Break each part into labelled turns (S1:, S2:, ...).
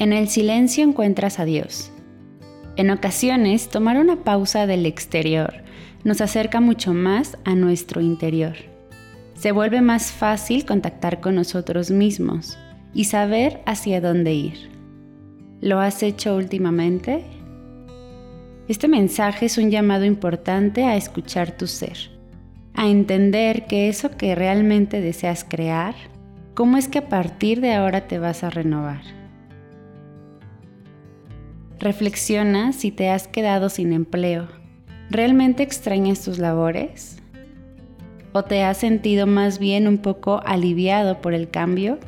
S1: En el silencio encuentras a Dios. En ocasiones, tomar una pausa del exterior nos acerca mucho más a nuestro interior. Se vuelve más fácil contactar con nosotros mismos y saber hacia dónde ir. ¿Lo has hecho últimamente? Este mensaje es un llamado importante a escuchar tu ser, a entender que eso que realmente deseas crear, cómo es que a partir de ahora te vas a renovar. Reflexiona si te has quedado sin empleo. ¿Realmente extrañas tus labores? ¿O te has sentido más bien un poco aliviado por el cambio?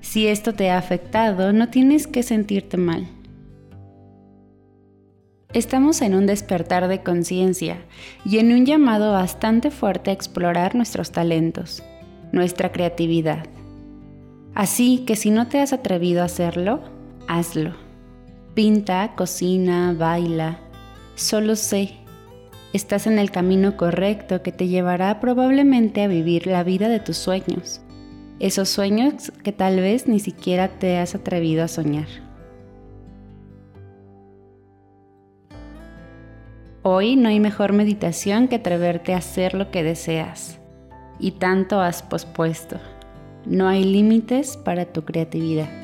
S1: Si esto te ha afectado, no tienes que sentirte mal. Estamos en un despertar de conciencia y en un llamado bastante fuerte a explorar nuestros talentos, nuestra creatividad. Así que si no te has atrevido a hacerlo, hazlo. Pinta, cocina, baila. Solo sé, estás en el camino correcto que te llevará probablemente a vivir la vida de tus sueños. Esos sueños que tal vez ni siquiera te has atrevido a soñar. Hoy no hay mejor meditación que atreverte a hacer lo que deseas y tanto has pospuesto. No hay límites para tu creatividad.